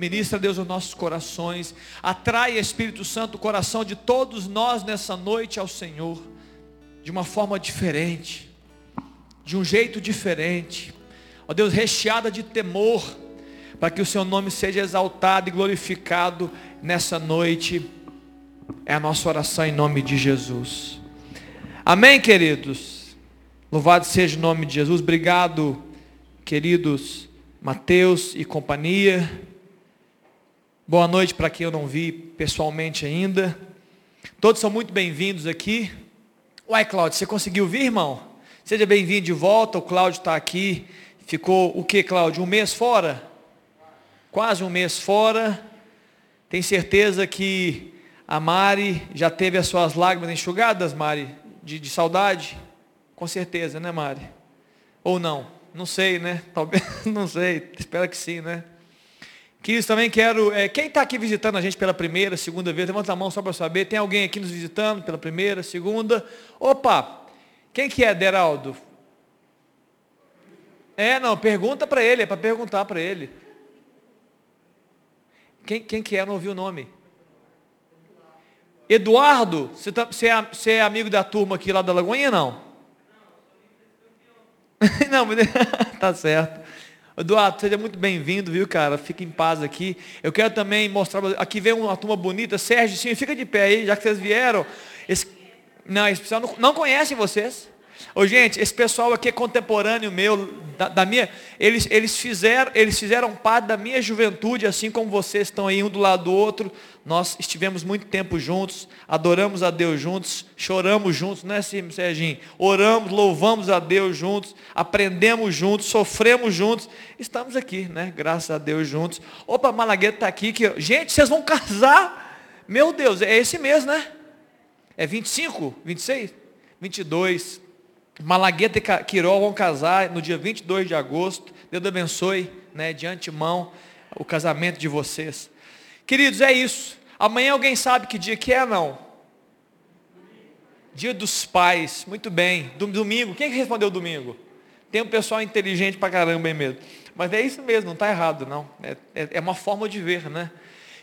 Ministra, Deus, os nossos corações. Atrai, Espírito Santo, o coração de todos nós nessa noite ao Senhor. De uma forma diferente. De um jeito diferente. Ó Deus, recheada de temor. Para que o seu nome seja exaltado e glorificado nessa noite. É a nossa oração em nome de Jesus. Amém, queridos? Louvado seja o nome de Jesus. Obrigado, queridos Mateus e companhia. Boa noite para quem eu não vi pessoalmente ainda. Todos são muito bem-vindos aqui. Uai, Cláudio, você conseguiu vir, irmão? Seja bem-vindo de volta. O Cláudio está aqui. Ficou o que, Cláudio? Um mês fora? Quase um mês fora. Tem certeza que a Mari já teve as suas lágrimas enxugadas, Mari? de, de saudade? Com certeza, né, Mari? Ou não? Não sei, né? Talvez, não sei. Espero que sim, né? Queridos, também quero. É, quem está aqui visitando a gente pela primeira, segunda vez, levanta a mão só para saber. Tem alguém aqui nos visitando pela primeira, segunda? Opa! Quem que é, Deraldo? É, não, pergunta para ele, é para perguntar para ele. Quem, quem que é? Não ouviu o nome. Eduardo, você, tá, você, é, você é amigo da turma aqui lá da Lagoinha, não? Não, mas tá certo. Eduardo, seja muito bem-vindo, viu, cara? Fique em paz aqui. Eu quero também mostrar. Aqui vem uma turma bonita. Sérgio, sim, fica de pé aí, já que vocês vieram. Esse, não, esse pessoal não, não conhece vocês. Ô, gente, esse pessoal aqui é contemporâneo meu, da, da, minha, eles, eles, fizeram, eles fizeram parte da minha juventude, assim como vocês estão aí um do lado do outro. Nós estivemos muito tempo juntos, adoramos a Deus juntos, choramos juntos, não é assim, Serginho? Oramos, louvamos a Deus juntos, aprendemos juntos, sofremos juntos. Estamos aqui, né? Graças a Deus juntos. Opa, Malagueta está aqui. Que, gente, vocês vão casar? Meu Deus, é esse mês, né? É 25, 26, 22. Malagueta e Quirol vão casar no dia 22 de agosto. Deus abençoe, né, de antemão, o casamento de vocês. Queridos, é isso. Amanhã alguém sabe que dia que é, não? Dia dos pais. Muito bem. Domingo. Quem respondeu domingo? Tem um pessoal inteligente pra caramba aí mesmo. Mas é isso mesmo, não está errado, não. É, é, é uma forma de ver, né?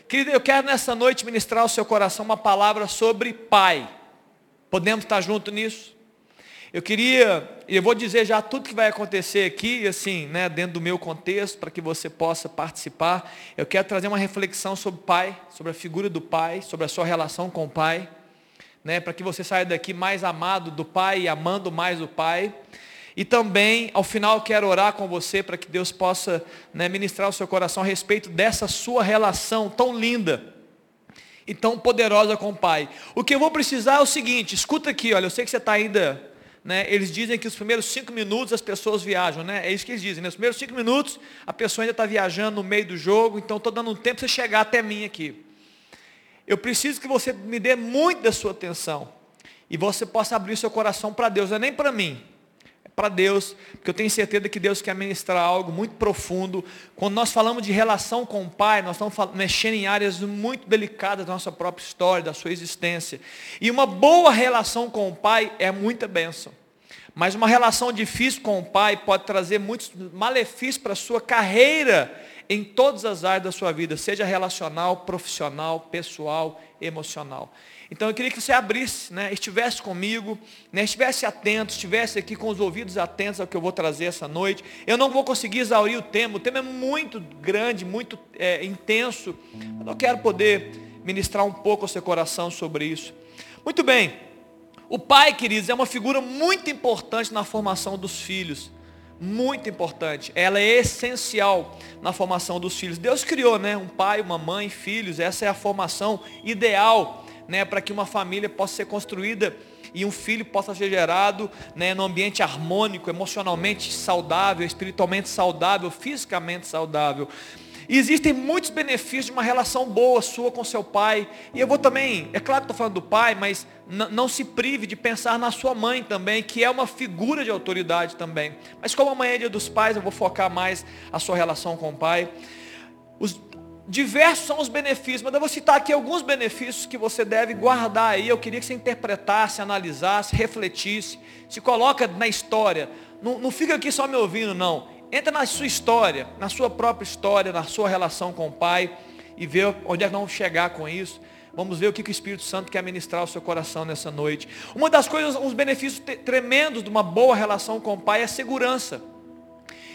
Querido, eu quero nessa noite ministrar ao seu coração uma palavra sobre pai. Podemos estar junto nisso? Eu queria, e eu vou dizer já tudo que vai acontecer aqui, assim, né, dentro do meu contexto, para que você possa participar. Eu quero trazer uma reflexão sobre o pai, sobre a figura do pai, sobre a sua relação com o pai, né, para que você saia daqui mais amado do pai e amando mais o pai. E também, ao final, quero orar com você para que Deus possa né, ministrar o seu coração a respeito dessa sua relação tão linda e tão poderosa com o Pai. O que eu vou precisar é o seguinte, escuta aqui, olha, eu sei que você está ainda né, eles dizem que os primeiros cinco minutos as pessoas viajam, né? É isso que eles dizem. Né? Os primeiros cinco minutos a pessoa ainda está viajando no meio do jogo, então estou dando um tempo para você chegar até mim aqui. Eu preciso que você me dê muito da sua atenção. E você possa abrir seu coração para Deus, não é nem para mim. Para Deus, porque eu tenho certeza que Deus quer ministrar algo muito profundo. Quando nós falamos de relação com o Pai, nós estamos mexendo em áreas muito delicadas da nossa própria história, da sua existência. E uma boa relação com o Pai é muita bênção. Mas uma relação difícil com o pai pode trazer muitos malefícios para a sua carreira em todas as áreas da sua vida, seja relacional, profissional, pessoal, emocional. Então eu queria que você abrisse, né, estivesse comigo, né, estivesse atento, estivesse aqui com os ouvidos atentos ao que eu vou trazer essa noite. Eu não vou conseguir exaurir o tema, o tema é muito grande, muito é, intenso, mas eu quero poder ministrar um pouco ao seu coração sobre isso. Muito bem. O pai, queridos, é uma figura muito importante na formação dos filhos. Muito importante. Ela é essencial na formação dos filhos. Deus criou, né? Um pai, uma mãe, filhos. Essa é a formação ideal, né? Para que uma família possa ser construída e um filho possa ser gerado né, num ambiente harmônico, emocionalmente saudável, espiritualmente saudável, fisicamente saudável. E existem muitos benefícios de uma relação boa sua com seu pai. E eu vou também, é claro que estou falando do pai, mas não se prive de pensar na sua mãe também, que é uma figura de autoridade também. Mas como amanhã é dia dos pais, eu vou focar mais a sua relação com o pai. Os diversos são os benefícios, mas eu vou citar aqui alguns benefícios que você deve guardar aí. Eu queria que você interpretasse, analisasse, refletisse, se coloca na história. Não, não fica aqui só me ouvindo, não entra na sua história, na sua própria história, na sua relação com o Pai e vê onde é que vamos chegar com isso. Vamos ver o que o Espírito Santo quer ministrar ao seu coração nessa noite. Uma das coisas, uns benefícios tremendos de uma boa relação com o Pai é segurança.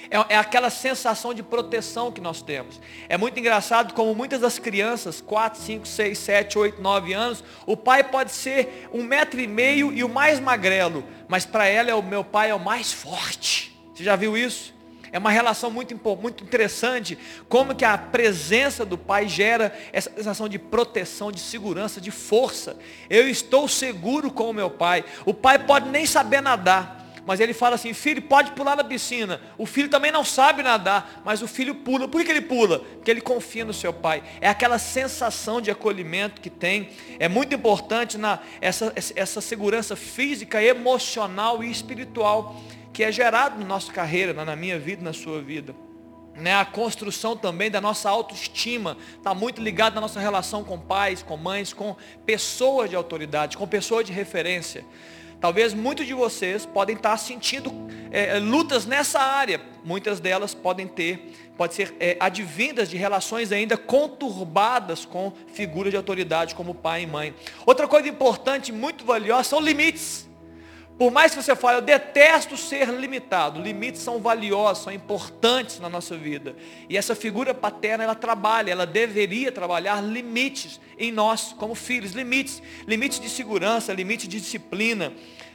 É, é, aquela sensação de proteção que nós temos. É muito engraçado como muitas das crianças, 4, 5, 6, 7, 8, 9 anos, o pai pode ser um metro e meio e o mais magrelo, mas para ela é o meu pai é o mais forte. Você já viu isso? É uma relação muito, muito interessante, como que a presença do pai gera essa sensação de proteção, de segurança, de força. Eu estou seguro com o meu pai. O pai pode nem saber nadar, mas ele fala assim, filho, pode pular na piscina. O filho também não sabe nadar, mas o filho pula. Por que ele pula? Porque ele confia no seu pai. É aquela sensação de acolhimento que tem. É muito importante na, essa, essa segurança física, emocional e espiritual que é gerado na nossa carreira, na minha vida, na sua vida. Né, a construção também da nossa autoestima está muito ligada à nossa relação com pais, com mães, com pessoas de autoridade, com pessoas de referência. Talvez muitos de vocês podem estar sentindo é, é, lutas nessa área. Muitas delas podem ter, pode ser é, advindas de relações ainda conturbadas com figuras de autoridade como pai e mãe. Outra coisa importante, muito valiosa, são limites. Por mais que você fale, eu detesto ser limitado. Limites são valiosos, são importantes na nossa vida. E essa figura paterna, ela trabalha, ela deveria trabalhar limites em nós, como filhos. Limites, limites de segurança, limites de disciplina.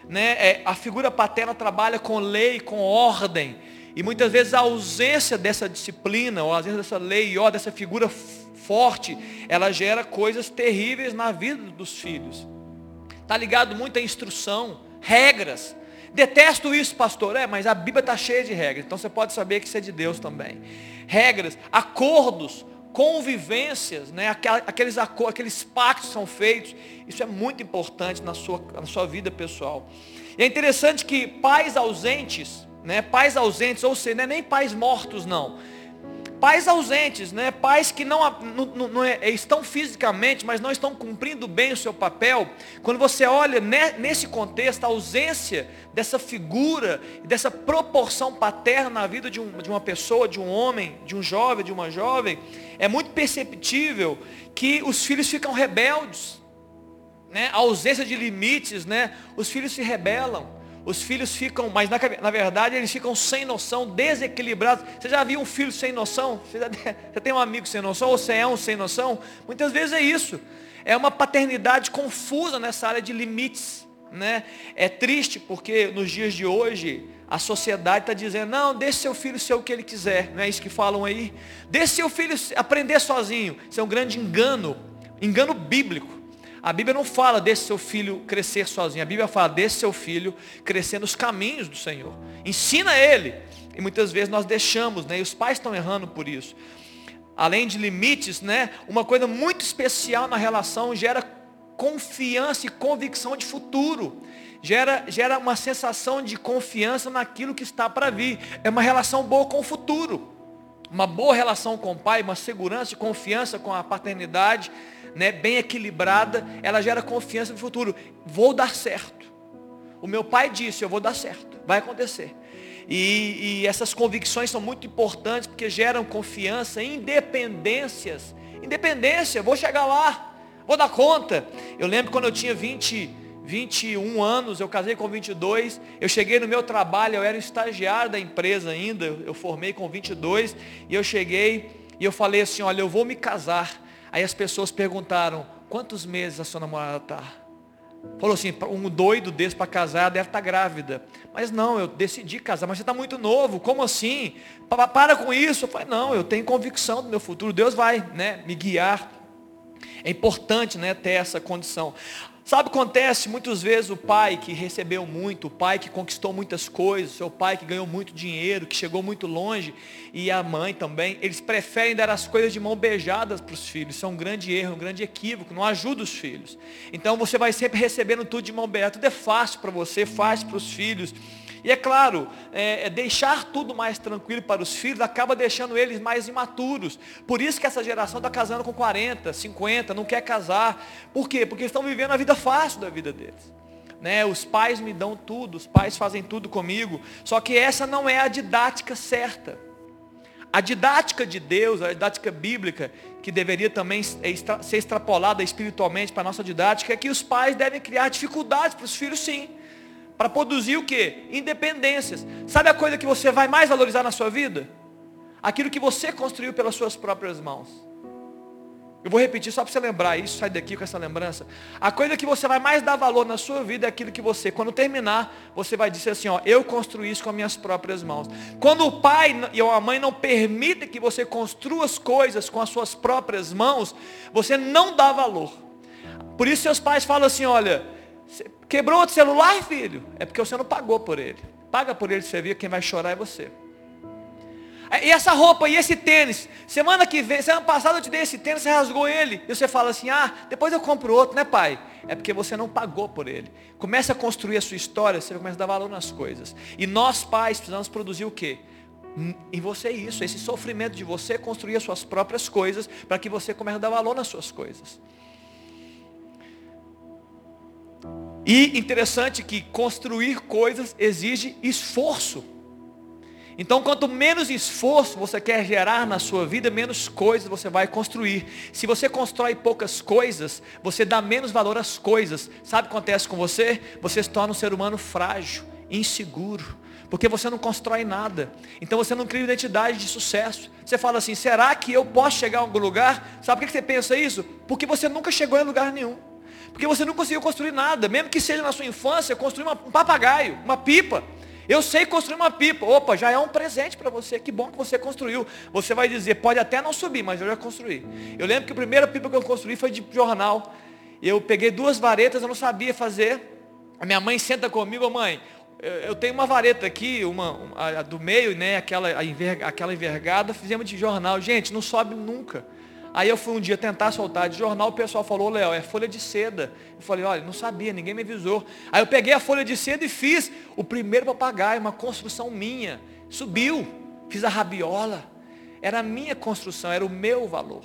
Né? É, a figura paterna trabalha com lei, com ordem. E muitas vezes a ausência dessa disciplina, ou a ausência dessa lei, ou dessa figura forte, ela gera coisas terríveis na vida dos filhos. Está ligado muito à instrução regras. Detesto isso, pastor. É, mas a Bíblia está cheia de regras. Então você pode saber que isso é de Deus também. Regras, acordos, convivências, né? aqueles, aqueles pactos são feitos. Isso é muito importante na sua, na sua vida pessoal. E é interessante que pais ausentes, né? pais ausentes, ou seja, não é nem pais mortos não Pais ausentes, né? pais que não, não, não é, estão fisicamente, mas não estão cumprindo bem o seu papel. Quando você olha nesse contexto, a ausência dessa figura, dessa proporção paterna na vida de, um, de uma pessoa, de um homem, de um jovem, de uma jovem, é muito perceptível que os filhos ficam rebeldes. Né? A ausência de limites, né? os filhos se rebelam os filhos ficam, mas na, na, verdade eles ficam sem noção, desequilibrados. Você já viu um filho sem noção? Você, já, você tem um amigo sem noção? Ou você é um sem noção? Muitas vezes é isso. É uma paternidade confusa nessa área de limites. Né? É triste porque nos dias de hoje a sociedade está dizendo, não, deixe seu filho ser o que ele quiser. Não é isso que falam aí? Deixe seu filho aprender sozinho. Isso é um grande engano, engano bíblico. A Bíblia não fala desse seu filho crescer sozinho. A Bíblia fala desse seu filho crescer nos caminhos do Senhor. Ensina ele. E muitas vezes nós deixamos, né? E os pais estão errando por isso. Além de limites, né? Uma coisa muito especial na relação gera confiança e convicção de futuro. Gera, gera uma sensação de confiança naquilo que está para vir. É uma relação boa com o futuro. Uma boa relação com o pai, uma segurança confiança com a paternidade né, bem equilibrada, ela gera confiança no futuro. Vou dar certo. O meu pai disse, eu vou dar certo. Vai acontecer. E, e essas convicções são muito importantes porque geram confiança, independências. Independência, vou chegar lá, vou dar conta. Eu lembro quando eu tinha 20, 21 anos, eu casei com 22, eu cheguei no meu trabalho, eu era estagiário da empresa ainda, eu formei com 22, e eu cheguei e eu falei assim, olha, eu vou me casar, Aí as pessoas perguntaram, quantos meses a sua namorada está? Falou assim, um doido desse para casar deve estar tá grávida. Mas não, eu decidi casar, mas você está muito novo, como assim? Para com isso. Eu falei, não, eu tenho convicção do meu futuro, Deus vai né, me guiar. É importante né, ter essa condição. Sabe o que acontece? Muitas vezes o pai que recebeu muito, o pai que conquistou muitas coisas, seu pai que ganhou muito dinheiro, que chegou muito longe, e a mãe também, eles preferem dar as coisas de mão beijadas para os filhos. Isso é um grande erro, um grande equívoco, não ajuda os filhos. Então você vai sempre recebendo tudo de mão beijada. Tudo é fácil para você, fácil para os filhos. E é claro, é, é, deixar tudo mais tranquilo para os filhos acaba deixando eles mais imaturos. Por isso que essa geração está casando com 40, 50, não quer casar. Por quê? Porque estão vivendo a vida fácil da vida deles. né? Os pais me dão tudo, os pais fazem tudo comigo. Só que essa não é a didática certa. A didática de Deus, a didática bíblica, que deveria também ser extrapolada espiritualmente para a nossa didática, é que os pais devem criar dificuldades para os filhos sim. Para produzir o quê? Independências. Sabe a coisa que você vai mais valorizar na sua vida? Aquilo que você construiu pelas suas próprias mãos. Eu vou repetir só para você lembrar isso, sai daqui com essa lembrança. A coisa que você vai mais dar valor na sua vida é aquilo que você, quando terminar, você vai dizer assim, ó, eu construí isso com as minhas próprias mãos. Quando o pai e a mãe não permitem que você construa as coisas com as suas próprias mãos, você não dá valor. Por isso seus pais falam assim, olha, quebrou o celular, filho? É porque você não pagou por ele. Paga por ele, você via, quem vai chorar é você. E essa roupa e esse tênis, semana que vem, semana passada eu te dei esse tênis, você rasgou ele. E você fala assim, ah, depois eu compro outro, né pai? É porque você não pagou por ele. Começa a construir a sua história, você começa a dar valor nas coisas. E nós pais precisamos produzir o quê? Em você isso, esse sofrimento de você construir as suas próprias coisas, para que você comece a dar valor nas suas coisas. E interessante que construir coisas exige esforço. Então, quanto menos esforço você quer gerar na sua vida, menos coisas você vai construir. Se você constrói poucas coisas, você dá menos valor às coisas. Sabe o que acontece com você? Você se torna um ser humano frágil, inseguro. Porque você não constrói nada. Então você não cria identidade de sucesso. Você fala assim, será que eu posso chegar a algum lugar? Sabe por que você pensa isso? Porque você nunca chegou em lugar nenhum. Porque você não conseguiu construir nada. Mesmo que seja na sua infância, construir um papagaio, uma pipa. Eu sei construir uma pipa. Opa, já é um presente para você. Que bom que você construiu. Você vai dizer, pode até não subir, mas eu já construí. Eu lembro que a primeira pipa que eu construí foi de jornal. Eu peguei duas varetas, eu não sabia fazer. A minha mãe senta comigo, mãe, eu tenho uma vareta aqui, uma, a, do meio, né, aquela, aquela envergada, fizemos de jornal. Gente, não sobe nunca. Aí eu fui um dia tentar soltar de jornal, o pessoal falou, Léo, é folha de seda. Eu falei, olha, não sabia, ninguém me avisou. Aí eu peguei a folha de seda e fiz o primeiro papagaio, uma construção minha. Subiu, fiz a rabiola. Era a minha construção, era o meu valor.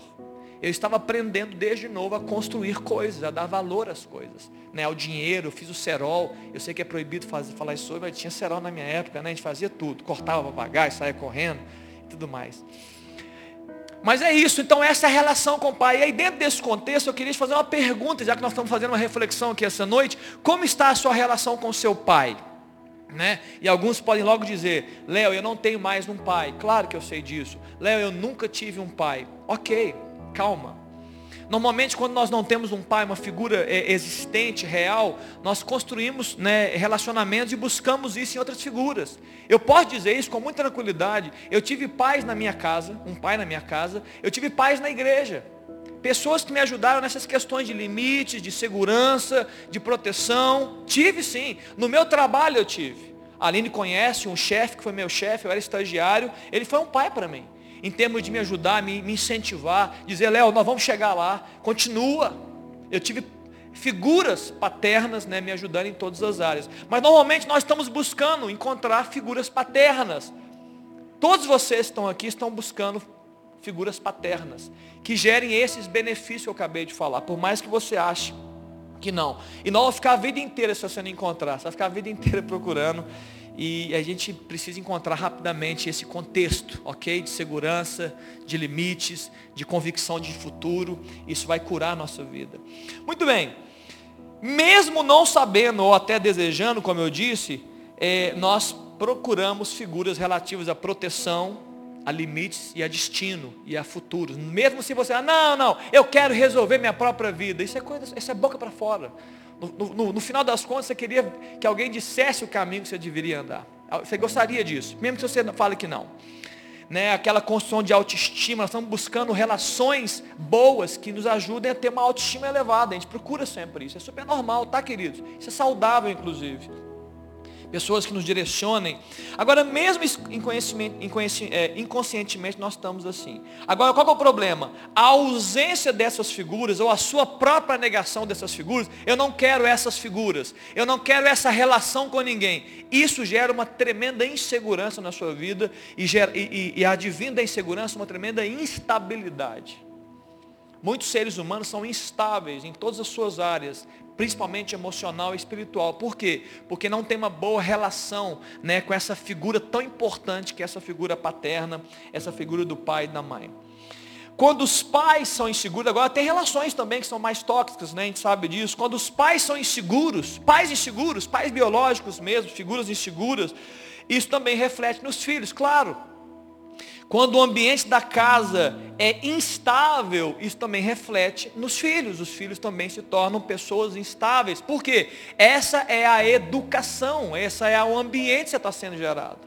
Eu estava aprendendo desde novo a construir coisas, a dar valor às coisas. Né, ao dinheiro, eu fiz o cerol. Eu sei que é proibido fazer, falar isso sobre, mas tinha cerol na minha época, né? A gente fazia tudo. Cortava papagaio, saía correndo e tudo mais. Mas é isso, então essa é a relação com o pai. E aí dentro desse contexto eu queria te fazer uma pergunta, já que nós estamos fazendo uma reflexão aqui essa noite, como está a sua relação com o seu pai? Né? E alguns podem logo dizer, Léo, eu não tenho mais um pai. Claro que eu sei disso. Léo, eu nunca tive um pai. Ok, calma. Normalmente, quando nós não temos um pai, uma figura é, existente, real, nós construímos né, relacionamentos e buscamos isso em outras figuras. Eu posso dizer isso com muita tranquilidade. Eu tive pais na minha casa, um pai na minha casa, eu tive pais na igreja. Pessoas que me ajudaram nessas questões de limites, de segurança, de proteção. Tive sim. No meu trabalho eu tive. A Aline conhece um chefe que foi meu chefe, eu era estagiário. Ele foi um pai para mim em termos de me ajudar, me, me incentivar, dizer, Léo, nós vamos chegar lá, continua. Eu tive figuras paternas né, me ajudando em todas as áreas. Mas normalmente nós estamos buscando encontrar figuras paternas. Todos vocês que estão aqui estão buscando figuras paternas, que gerem esses benefícios que eu acabei de falar, por mais que você ache que não. E não vai ficar a vida inteira se você não encontrar, você vai ficar a vida inteira procurando. E a gente precisa encontrar rapidamente esse contexto, ok? De segurança, de limites, de convicção de futuro. Isso vai curar a nossa vida. Muito bem. Mesmo não sabendo ou até desejando, como eu disse, é, nós procuramos figuras relativas à proteção, a limites e a destino e a futuro. Mesmo se você, ah, não, não, eu quero resolver minha própria vida. Isso é coisa, isso é boca para fora. No, no, no, final das contas, você queria que alguém dissesse o caminho que você deveria andar. Você gostaria disso, mesmo que você fale que não. Né, aquela construção de autoestima, nós estamos buscando relações boas que nos ajudem a ter uma autoestima elevada. A gente procura sempre isso. É super normal, tá, queridos? Isso é saudável, inclusive pessoas que nos direcionem. Agora, mesmo é, inconscientemente, nós estamos assim. Agora, qual é o problema? A ausência dessas figuras, ou a sua própria negação dessas figuras, eu não quero essas figuras, eu não quero essa relação com ninguém. Isso gera uma tremenda insegurança na sua vida e, gera, e, e, e advindo da insegurança uma tremenda instabilidade. Muitos seres humanos são instáveis em todas as suas áreas, principalmente emocional e espiritual. Por quê? Porque não tem uma boa relação né, com essa figura tão importante que é essa figura paterna, essa figura do pai e da mãe. Quando os pais são inseguros, agora tem relações também que são mais tóxicas, né? A gente sabe disso. Quando os pais são inseguros, pais inseguros, pais biológicos mesmo, figuras inseguras, isso também reflete nos filhos, claro. Quando o ambiente da casa é instável, isso também reflete nos filhos. Os filhos também se tornam pessoas instáveis. Por quê? Essa é a educação, essa é o ambiente que está sendo gerado.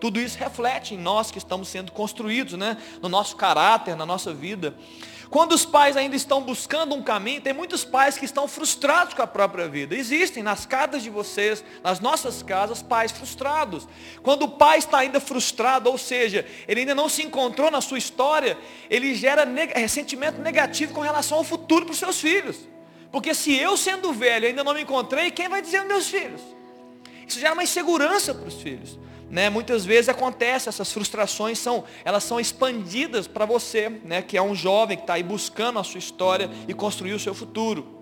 Tudo isso reflete em nós que estamos sendo construídos, né? no nosso caráter, na nossa vida. Quando os pais ainda estão buscando um caminho, tem muitos pais que estão frustrados com a própria vida. Existem nas casas de vocês, nas nossas casas, pais frustrados. Quando o pai está ainda frustrado, ou seja, ele ainda não se encontrou na sua história, ele gera ressentimento negativo com relação ao futuro para os seus filhos. Porque se eu sendo velho ainda não me encontrei, quem vai dizer aos meus filhos? Isso gera uma insegurança para os filhos. Né, muitas vezes acontece, essas frustrações são, elas são expandidas para você, né, que é um jovem que está aí buscando a sua história e construir o seu futuro.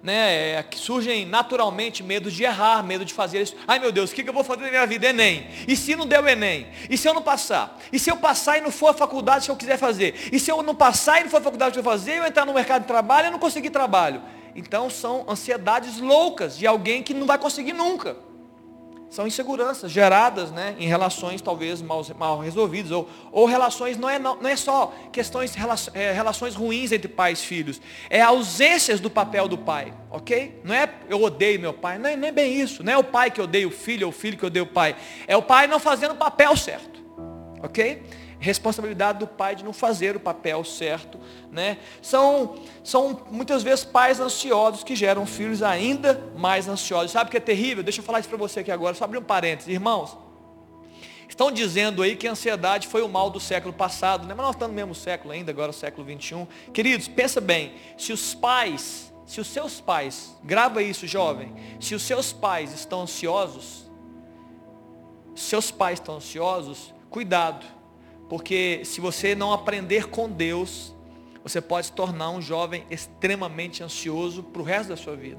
Né, é, surgem naturalmente medos de errar, medo de fazer isso. Ai meu Deus, o que, que eu vou fazer na minha vida? Enem. E se não der o Enem? E se eu não passar? E se eu passar e não for a faculdade que eu quiser fazer? E se eu não passar e não for a faculdade que eu fazer, eu entrar no mercado de trabalho e não conseguir trabalho? Então são ansiedades loucas de alguém que não vai conseguir nunca são inseguranças geradas né, em relações talvez mal, mal resolvidas, ou, ou relações, não é, não, não é só questões, é, relações ruins entre pais e filhos, é ausências do papel do pai, ok? Não é eu odeio meu pai, não é nem bem isso, não é o pai que odeia o filho, ou o filho que odeia o pai, é o pai não fazendo o papel certo, ok? Responsabilidade do pai de não fazer o papel certo. Né? São, são muitas vezes pais ansiosos que geram filhos ainda mais ansiosos. Sabe o que é terrível? Deixa eu falar isso para você aqui agora, só abrir um parênteses. Irmãos, estão dizendo aí que a ansiedade foi o mal do século passado, né? mas nós estamos no mesmo século ainda, agora o século 21. Queridos, pensa bem, se os pais, se os seus pais, grava isso jovem, se os seus pais estão ansiosos, seus pais estão ansiosos, cuidado porque se você não aprender com Deus, você pode se tornar um jovem extremamente ansioso para o resto da sua vida.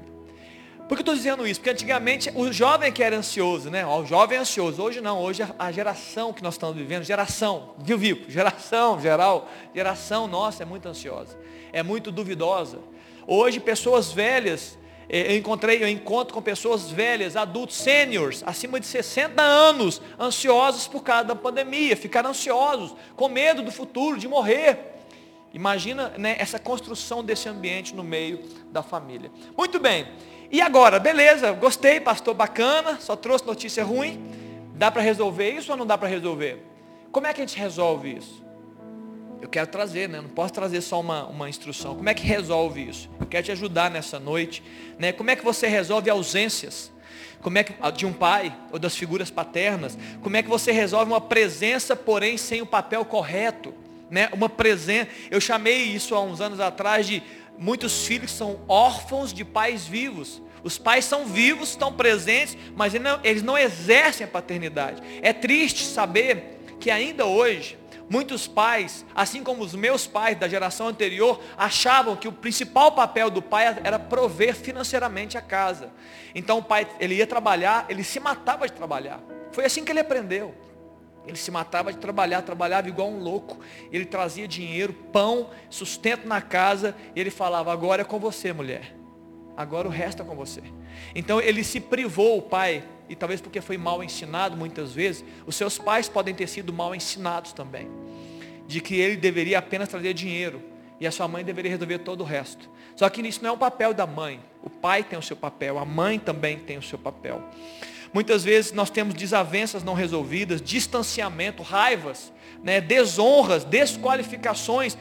Por que eu estou dizendo isso? Porque antigamente o jovem que era ansioso, né? o jovem é ansioso. Hoje não, hoje a geração que nós estamos vivendo, geração, viu, viu? Geração geral, geração nossa é muito ansiosa, é muito duvidosa. Hoje pessoas velhas é, eu encontrei, eu encontro com pessoas velhas, adultos, seniors, acima de 60 anos, ansiosos por causa da pandemia, ficaram ansiosos, com medo do futuro, de morrer. Imagina né, essa construção desse ambiente no meio da família. Muito bem. E agora, beleza, gostei, pastor, bacana, só trouxe notícia ruim. Dá para resolver isso ou não dá para resolver? Como é que a gente resolve isso? Eu quero trazer, né? Não posso trazer só uma, uma instrução. Como é que resolve isso? Eu quero te ajudar nessa noite. Né? Como é que você resolve ausências? Como é que, de um pai ou das figuras paternas? Como é que você resolve uma presença, porém sem o papel correto? Né? Uma presença. Eu chamei isso há uns anos atrás de muitos filhos são órfãos de pais vivos. Os pais são vivos, estão presentes, mas eles não exercem a paternidade. É triste saber que ainda hoje Muitos pais, assim como os meus pais da geração anterior, achavam que o principal papel do pai era prover financeiramente a casa. Então o pai, ele ia trabalhar, ele se matava de trabalhar. Foi assim que ele aprendeu. Ele se matava de trabalhar, trabalhava igual um louco. Ele trazia dinheiro, pão, sustento na casa, e ele falava: "Agora é com você, mulher. Agora o resto é com você". Então ele se privou, o pai, e talvez porque foi mal ensinado muitas vezes, os seus pais podem ter sido mal ensinados também. De que ele deveria apenas trazer dinheiro e a sua mãe deveria resolver todo o resto. Só que isso não é o papel da mãe. O pai tem o seu papel, a mãe também tem o seu papel. Muitas vezes nós temos desavenças não resolvidas, distanciamento, raivas, né, desonras, desqualificações.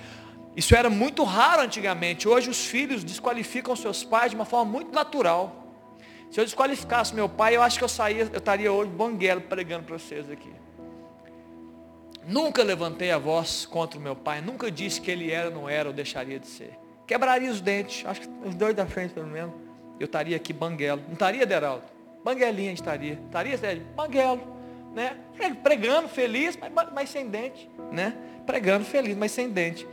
Isso era muito raro antigamente. Hoje os filhos desqualificam seus pais de uma forma muito natural. Se eu desqualificasse meu pai, eu acho que eu saía, eu estaria hoje banguelo pregando para vocês aqui. Nunca levantei a voz contra o meu pai, nunca disse que ele era, não era, ou deixaria de ser. Quebraria os dentes, acho que os dois da frente pelo menos. Eu estaria aqui banguelo. Não estaria, Deraldo? Banguelinha a gente estaria. Estaria, Sérgio? Banguelo. Né? Pregando feliz, mas, mas sem dente. Né? Pregando feliz, mas sem dente.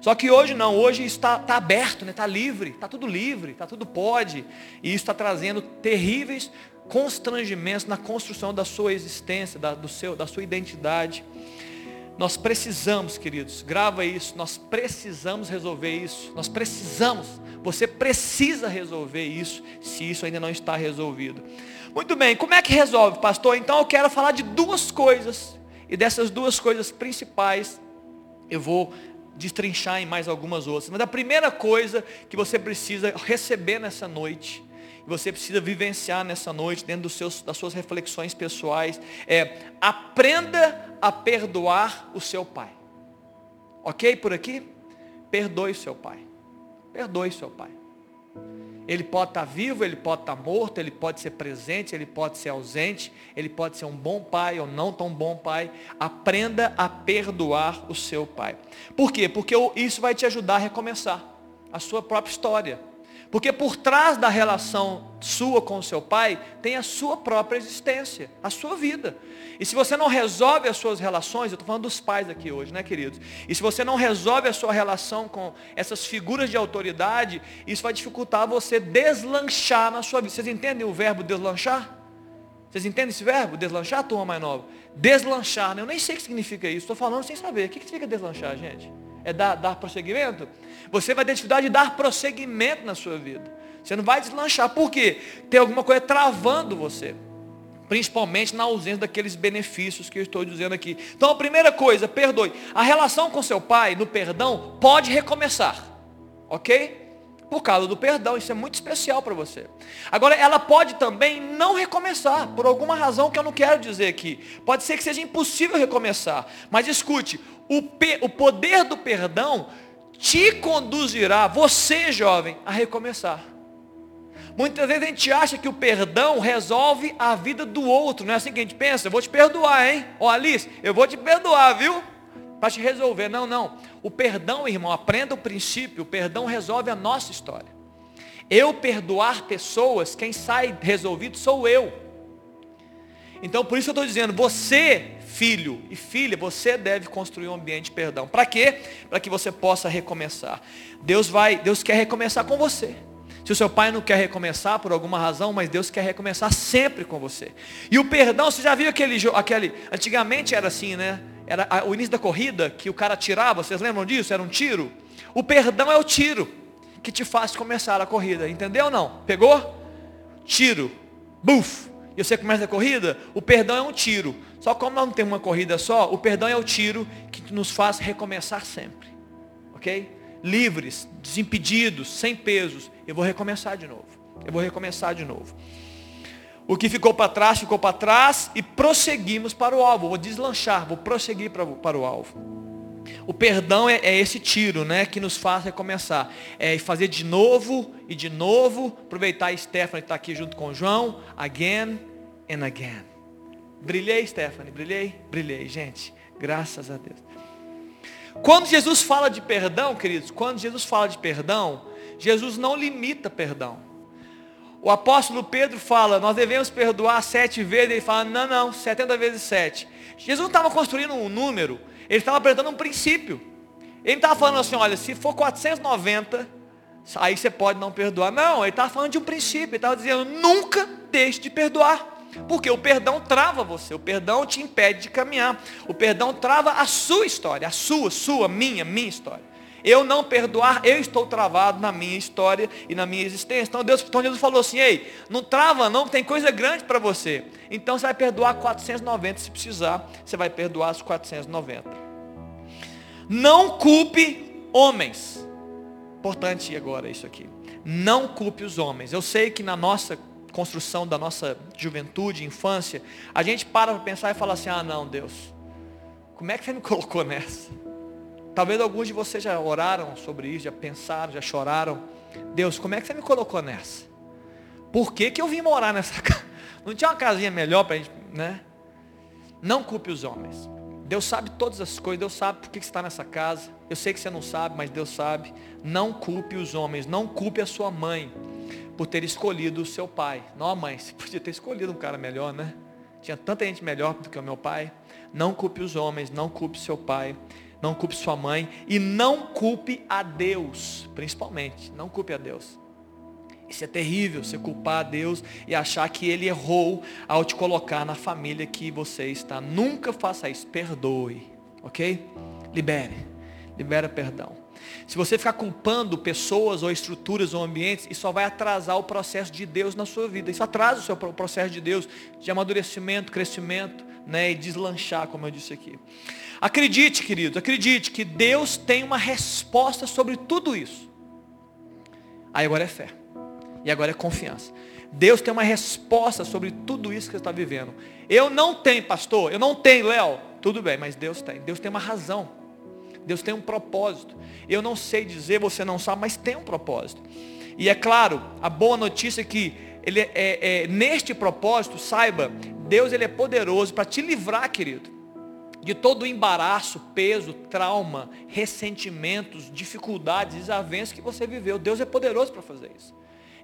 Só que hoje não, hoje está tá aberto, está né? Tá livre, está tudo livre, está tudo pode. E isso está trazendo terríveis constrangimentos na construção da sua existência, da, do seu, da sua identidade. Nós precisamos, queridos, grava isso, nós precisamos resolver isso. Nós precisamos, você precisa resolver isso, se isso ainda não está resolvido. Muito bem, como é que resolve, pastor? Então eu quero falar de duas coisas. E dessas duas coisas principais, eu vou destrinchar em mais algumas outras. Mas a primeira coisa que você precisa receber nessa noite você precisa vivenciar nessa noite, dentro dos seus, das suas reflexões pessoais, é aprenda a perdoar o seu pai. Ok por aqui? Perdoe seu pai. Perdoe seu pai. Ele pode estar vivo, ele pode estar morto, ele pode ser presente, ele pode ser ausente, ele pode ser um bom pai ou não tão bom pai. Aprenda a perdoar o seu pai. Por quê? Porque isso vai te ajudar a recomeçar a sua própria história. Porque por trás da relação sua com seu pai, tem a sua própria existência, a sua vida. E se você não resolve as suas relações, eu estou falando dos pais aqui hoje, né, queridos? E se você não resolve a sua relação com essas figuras de autoridade, isso vai dificultar você deslanchar na sua vida. Vocês entendem o verbo deslanchar? Vocês entendem esse verbo? Deslanchar, turma mais nova? Deslanchar, né? Eu nem sei o que significa isso, estou falando sem saber. O que significa deslanchar, gente? É dar, dar prosseguimento? Você vai ter dificuldade de dar prosseguimento na sua vida. Você não vai deslanchar. Por quê? Tem alguma coisa travando você. Principalmente na ausência daqueles benefícios que eu estou dizendo aqui. Então a primeira coisa, perdoe. A relação com seu pai, no perdão, pode recomeçar. Ok? Por causa do perdão, isso é muito especial para você. Agora, ela pode também não recomeçar, por alguma razão que eu não quero dizer aqui. Pode ser que seja impossível recomeçar. Mas escute, o, o poder do perdão te conduzirá, você jovem, a recomeçar. Muitas vezes a gente acha que o perdão resolve a vida do outro. Não é assim que a gente pensa? Eu vou te perdoar, hein? Ó Alice, eu vou te perdoar, viu? Para te resolver. Não, não. O perdão, irmão, aprenda o princípio. O perdão resolve a nossa história. Eu perdoar pessoas, quem sai resolvido sou eu. Então por isso eu estou dizendo, você filho e filha, você deve construir um ambiente de perdão. Para quê? Para que você possa recomeçar. Deus vai, Deus quer recomeçar com você. Se o seu pai não quer recomeçar por alguma razão, mas Deus quer recomeçar sempre com você. E o perdão, você já viu aquele, aquele antigamente era assim, né? Era o início da corrida que o cara tirava, vocês lembram disso? Era um tiro. O perdão é o tiro que te faz começar a corrida, entendeu ou não? Pegou? Tiro. Buf e você começa a corrida, o perdão é um tiro. Só como não tem uma corrida só, o perdão é o tiro que nos faz recomeçar sempre. Ok? Livres, desimpedidos, sem pesos. Eu vou recomeçar de novo. Eu vou recomeçar de novo. O que ficou para trás, ficou para trás e prosseguimos para o alvo. Vou deslanchar, vou prosseguir para, para o alvo. O perdão é, é, esse tiro, né, que nos faz recomeçar. É fazer de novo e de novo. Aproveitar a Stephanie está aqui junto com o João. Again and again. Brilhei, Stephanie, brilhei? Brilhei, gente. Graças a Deus. Quando Jesus fala de perdão, queridos, quando Jesus fala de perdão, Jesus não limita perdão. O apóstolo Pedro fala, nós devemos perdoar sete vezes, ele fala, não, não, setenta vezes sete. Jesus não estava construindo um número, ele estava apresentando um princípio. Ele estava falando assim, olha, se for 490, aí você pode não perdoar. Não, ele estava falando de um princípio. Ele estava dizendo, nunca deixe de perdoar. Porque o perdão trava você, o perdão te impede de caminhar. O perdão trava a sua história, a sua, sua, minha, minha história. Eu não perdoar, eu estou travado na minha história e na minha existência. Então Deus, então Jesus falou assim, ei, não trava não, tem coisa grande para você. Então você vai perdoar 490 se precisar, você vai perdoar os 490. Não culpe homens. Importante agora isso aqui. Não culpe os homens. Eu sei que na nossa construção da nossa juventude, infância, a gente para para pensar e fala assim, ah não, Deus, como é que você me colocou nessa? Talvez alguns de vocês já oraram sobre isso, já pensaram, já choraram. Deus, como é que você me colocou nessa? Por que, que eu vim morar nessa casa? Não tinha uma casinha melhor para a gente, né? Não culpe os homens. Deus sabe todas as coisas, Deus sabe por que você está nessa casa. Eu sei que você não sabe, mas Deus sabe. Não culpe os homens, não culpe a sua mãe por ter escolhido o seu pai. Não a mãe, você podia ter escolhido um cara melhor, né? Tinha tanta gente melhor do que o meu pai. Não culpe os homens, não culpe seu pai não culpe sua mãe e não culpe a Deus, principalmente, não culpe a Deus. Isso é terrível, você culpar a Deus e achar que Ele errou ao te colocar na família que você está. Nunca faça isso, perdoe, ok? Libere, libera perdão. Se você ficar culpando pessoas ou estruturas ou ambientes, isso só vai atrasar o processo de Deus na sua vida. Isso atrasa o seu processo de Deus, de amadurecimento, crescimento, né, e deslanchar, como eu disse aqui. Acredite, queridos, acredite que Deus tem uma resposta sobre tudo isso. Aí agora é fé. E agora é confiança. Deus tem uma resposta sobre tudo isso que você está vivendo. Eu não tenho, pastor, eu não tenho, Léo. Tudo bem, mas Deus tem. Deus tem uma razão. Deus tem um propósito. Eu não sei dizer, você não sabe, mas tem um propósito. E é claro, a boa notícia é que ele é, é, é neste propósito, saiba, Deus ele é poderoso para te livrar, querido de todo o embaraço, peso, trauma, ressentimentos, dificuldades, desavenças que você viveu. Deus é poderoso para fazer isso.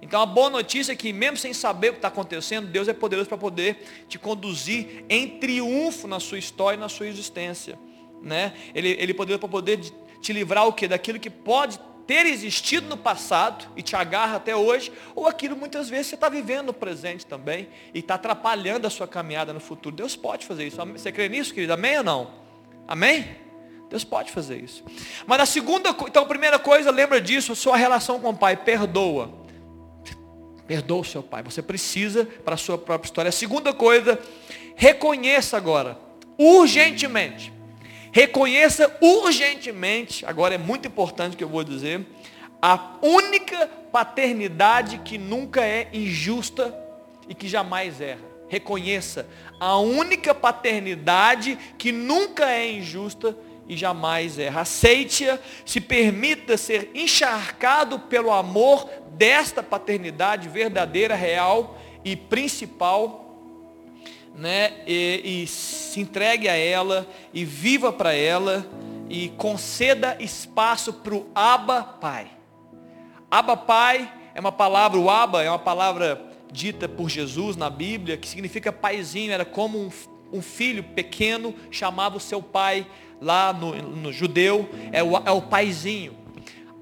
Então a boa notícia é que mesmo sem saber o que está acontecendo, Deus é poderoso para poder te conduzir em triunfo na sua história e na sua existência. Né? Ele, ele poderoso para poder te livrar o que? Daquilo que pode ter existido no passado e te agarra até hoje, ou aquilo muitas vezes você está vivendo no presente também e está atrapalhando a sua caminhada no futuro. Deus pode fazer isso. Você crê nisso, querido? Amém ou não? Amém? Deus pode fazer isso. Mas a segunda, então a primeira coisa, lembra disso, sua relação com o pai, perdoa. Perdoa o seu pai. Você precisa para a sua própria história. A segunda coisa, reconheça agora, urgentemente, Reconheça urgentemente, agora é muito importante o que eu vou dizer, a única paternidade que nunca é injusta e que jamais erra. Reconheça a única paternidade que nunca é injusta e jamais erra. Aceite-a, se permita ser encharcado pelo amor desta paternidade verdadeira, real e principal né, e, e se entregue a ela e viva para ela e conceda espaço para o Abba Pai. Abba Pai é uma palavra, o Abba é uma palavra dita por Jesus na Bíblia, que significa paizinho, era como um, um filho pequeno chamava o seu pai lá no, no judeu, é o, é o paizinho.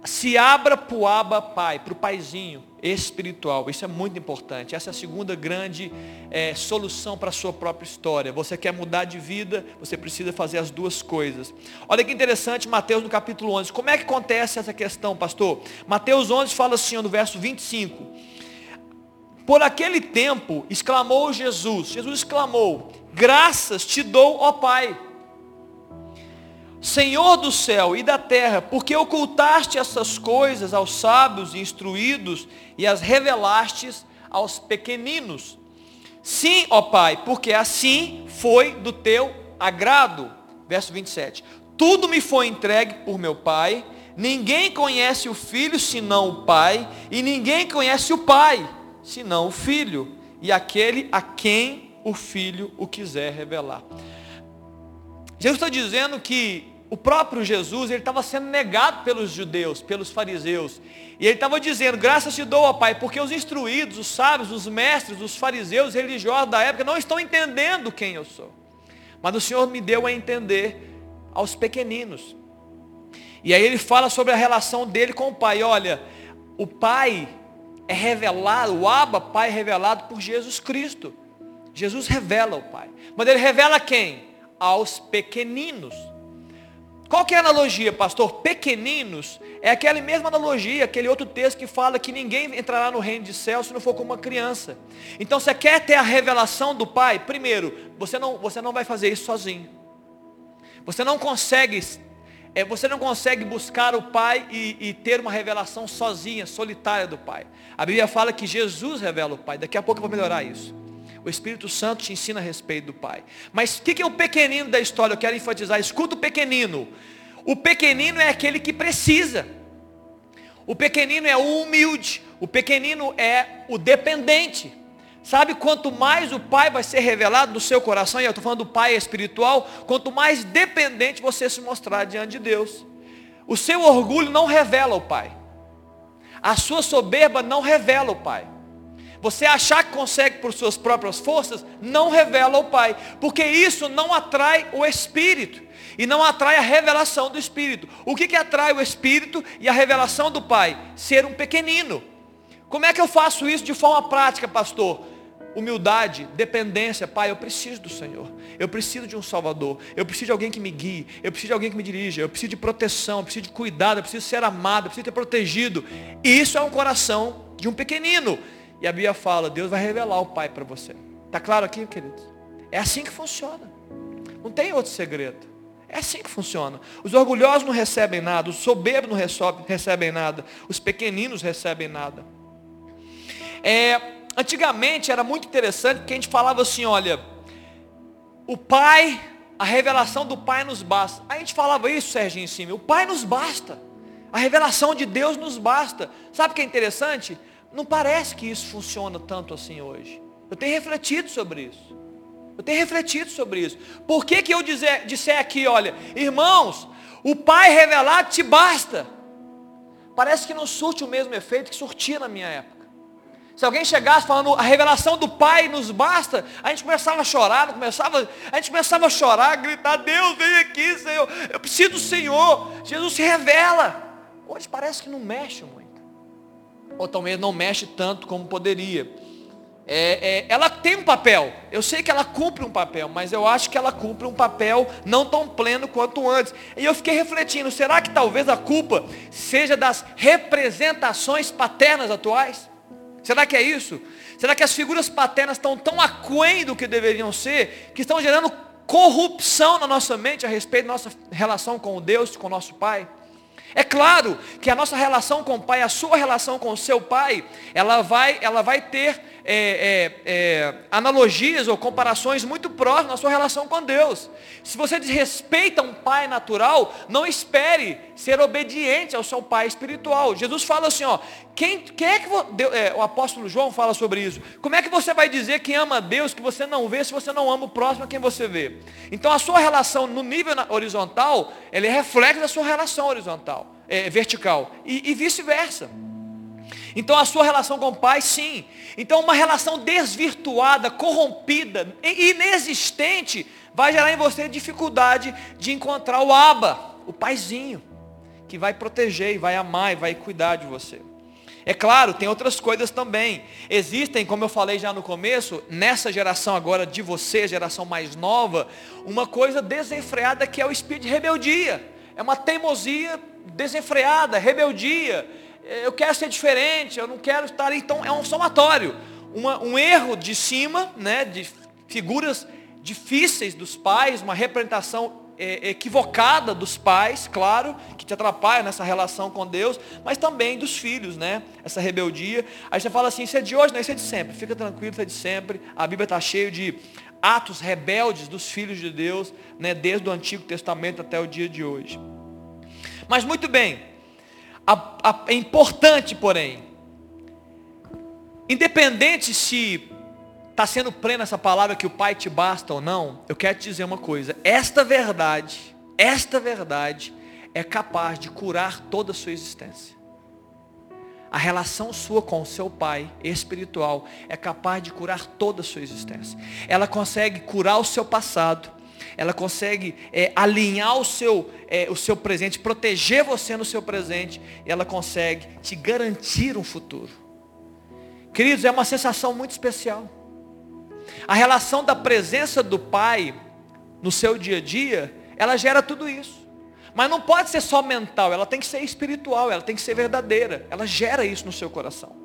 Se abra para o Abba Pai, para o paizinho espiritual. Isso é muito importante. Essa é a segunda grande é, solução para a sua própria história. Você quer mudar de vida, você precisa fazer as duas coisas. Olha que interessante, Mateus no capítulo 11. Como é que acontece essa questão, pastor? Mateus 11 fala assim, no verso 25. Por aquele tempo, exclamou Jesus, Jesus exclamou, graças te dou, ó Pai Senhor do céu e da terra, porque ocultaste essas coisas aos sábios e instruídos e as revelastes aos pequeninos. Sim, ó Pai, porque assim foi do teu agrado. Verso 27. Tudo me foi entregue por meu Pai, ninguém conhece o Filho senão o Pai, e ninguém conhece o Pai senão o Filho, e aquele a quem o Filho o quiser revelar. Jesus está dizendo que o próprio Jesus, ele estava sendo negado pelos judeus, pelos fariseus. E ele estava dizendo, graças te dou, ó Pai, porque os instruídos, os sábios, os mestres, os fariseus religiosos da época não estão entendendo quem eu sou. Mas o Senhor me deu a entender aos pequeninos. E aí ele fala sobre a relação dele com o Pai. Olha, o Pai é revelado, o Abba Pai é revelado por Jesus Cristo. Jesus revela o Pai. Mas ele revela quem? Aos pequeninos. Qual que é a analogia, pastor? Pequeninos é aquela mesma analogia, aquele outro texto que fala que ninguém entrará no reino de céu se não for como uma criança. Então você quer ter a revelação do Pai? Primeiro, você não, você não vai fazer isso sozinho. Você não consegue, é, você não consegue buscar o Pai e, e ter uma revelação sozinha, solitária do Pai. A Bíblia fala que Jesus revela o Pai. Daqui a pouco eu vou melhorar isso. O Espírito Santo te ensina a respeito do Pai. Mas o que, que é o pequenino da história? Eu quero enfatizar. Escuta o pequenino. O pequenino é aquele que precisa. O pequenino é o humilde. O pequenino é o dependente. Sabe, quanto mais o Pai vai ser revelado no seu coração, e eu estou falando do Pai espiritual, quanto mais dependente você se mostrar diante de Deus. O seu orgulho não revela o Pai. A sua soberba não revela o Pai. Você achar que consegue por suas próprias forças, não revela o Pai. Porque isso não atrai o Espírito. E não atrai a revelação do Espírito. O que, que atrai o Espírito e a revelação do Pai? Ser um pequenino. Como é que eu faço isso de forma prática, pastor? humildade, dependência. Pai, eu preciso do Senhor. Eu preciso de um Salvador. Eu preciso de alguém que me guie. Eu preciso de alguém que me dirija. Eu preciso de proteção. Eu preciso de cuidado. Eu preciso ser amado. Eu preciso ser protegido. E isso é um coração de um pequenino. E a Bíblia fala, Deus vai revelar o Pai para você. Está claro aqui, queridos? É assim que funciona. Não tem outro segredo. É assim que funciona. Os orgulhosos não recebem nada, os soberbos não recebem nada, os pequeninos recebem nada. É, antigamente era muito interessante porque a gente falava assim, olha, o Pai, a revelação do Pai nos basta. A gente falava isso, Sérgio, em cima, o Pai nos basta. A revelação de Deus nos basta. Sabe o que é interessante? Não parece que isso funciona tanto assim hoje. Eu tenho refletido sobre isso. Eu tenho refletido sobre isso. Por que, que eu dizer, disser aqui, olha, irmãos, o Pai revelado te basta. Parece que não surte o mesmo efeito que surtia na minha época. Se alguém chegasse falando a revelação do Pai nos basta, a gente começava a chorar, começava, a gente começava a chorar, gritar, Deus vem aqui, Senhor, eu preciso do Senhor, Jesus se revela. Hoje parece que não mexe muito. Ou talvez não mexe tanto como poderia. É, é, ela tem um papel, eu sei que ela cumpre um papel, mas eu acho que ela cumpre um papel não tão pleno quanto antes. E eu fiquei refletindo, será que talvez a culpa seja das representações paternas atuais? Será que é isso? Será que as figuras paternas estão tão aquém do que deveriam ser, que estão gerando corrupção na nossa mente a respeito da nossa relação com Deus, com o nosso Pai? É claro que a nossa relação com o Pai, a sua relação com o seu Pai, ela vai, ela vai ter é, é, é, analogias ou comparações muito próximas na sua relação com Deus. Se você desrespeita um pai natural, não espere ser obediente ao seu pai espiritual. Jesus fala assim, ó, quem, quem é que Deus, é, o apóstolo João fala sobre isso? Como é que você vai dizer que ama a Deus que você não vê se você não ama o próximo a quem você vê? Então a sua relação no nível horizontal, ele reflexo da sua relação horizontal, é, vertical e, e vice-versa. Então a sua relação com o pai, sim. Então uma relação desvirtuada, corrompida, inexistente, vai gerar em você dificuldade de encontrar o aba, o paizinho, que vai proteger e vai amar e vai cuidar de você. É claro, tem outras coisas também. Existem, como eu falei já no começo, nessa geração agora de você, geração mais nova, uma coisa desenfreada que é o espírito de rebeldia. É uma teimosia desenfreada, rebeldia eu quero ser diferente, eu não quero estar. Então é um somatório. Uma, um erro de cima, né, de figuras difíceis dos pais, uma representação é, equivocada dos pais, claro, que te atrapalha nessa relação com Deus, mas também dos filhos, né? Essa rebeldia. Aí você fala assim, isso é de hoje, não, isso é de sempre. Fica tranquilo, isso é de sempre. A Bíblia está cheia de atos rebeldes dos filhos de Deus, né? Desde o Antigo Testamento até o dia de hoje. Mas muito bem, é importante, porém, independente se está sendo plena essa palavra que o Pai te basta ou não, eu quero te dizer uma coisa, esta verdade, esta verdade é capaz de curar toda a sua existência. A relação sua com o seu pai espiritual é capaz de curar toda a sua existência. Ela consegue curar o seu passado, ela consegue é, alinhar o seu, é, o seu presente, proteger você no seu presente, e ela consegue te garantir um futuro. Queridos, é uma sensação muito especial. A relação da presença do Pai no seu dia a dia, ela gera tudo isso. Mas não pode ser só mental, ela tem que ser espiritual, ela tem que ser verdadeira. Ela gera isso no seu coração.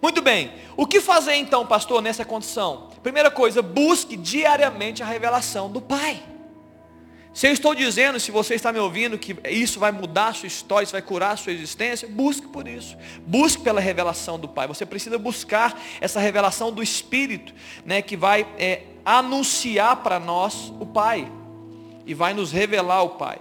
Muito bem, o que fazer então, pastor, nessa condição? Primeira coisa, busque diariamente a revelação do Pai. Se eu estou dizendo, se você está me ouvindo, que isso vai mudar a sua história, isso vai curar a sua existência, busque por isso. Busque pela revelação do Pai. Você precisa buscar essa revelação do Espírito, né, que vai é, anunciar para nós o Pai. E vai nos revelar o Pai.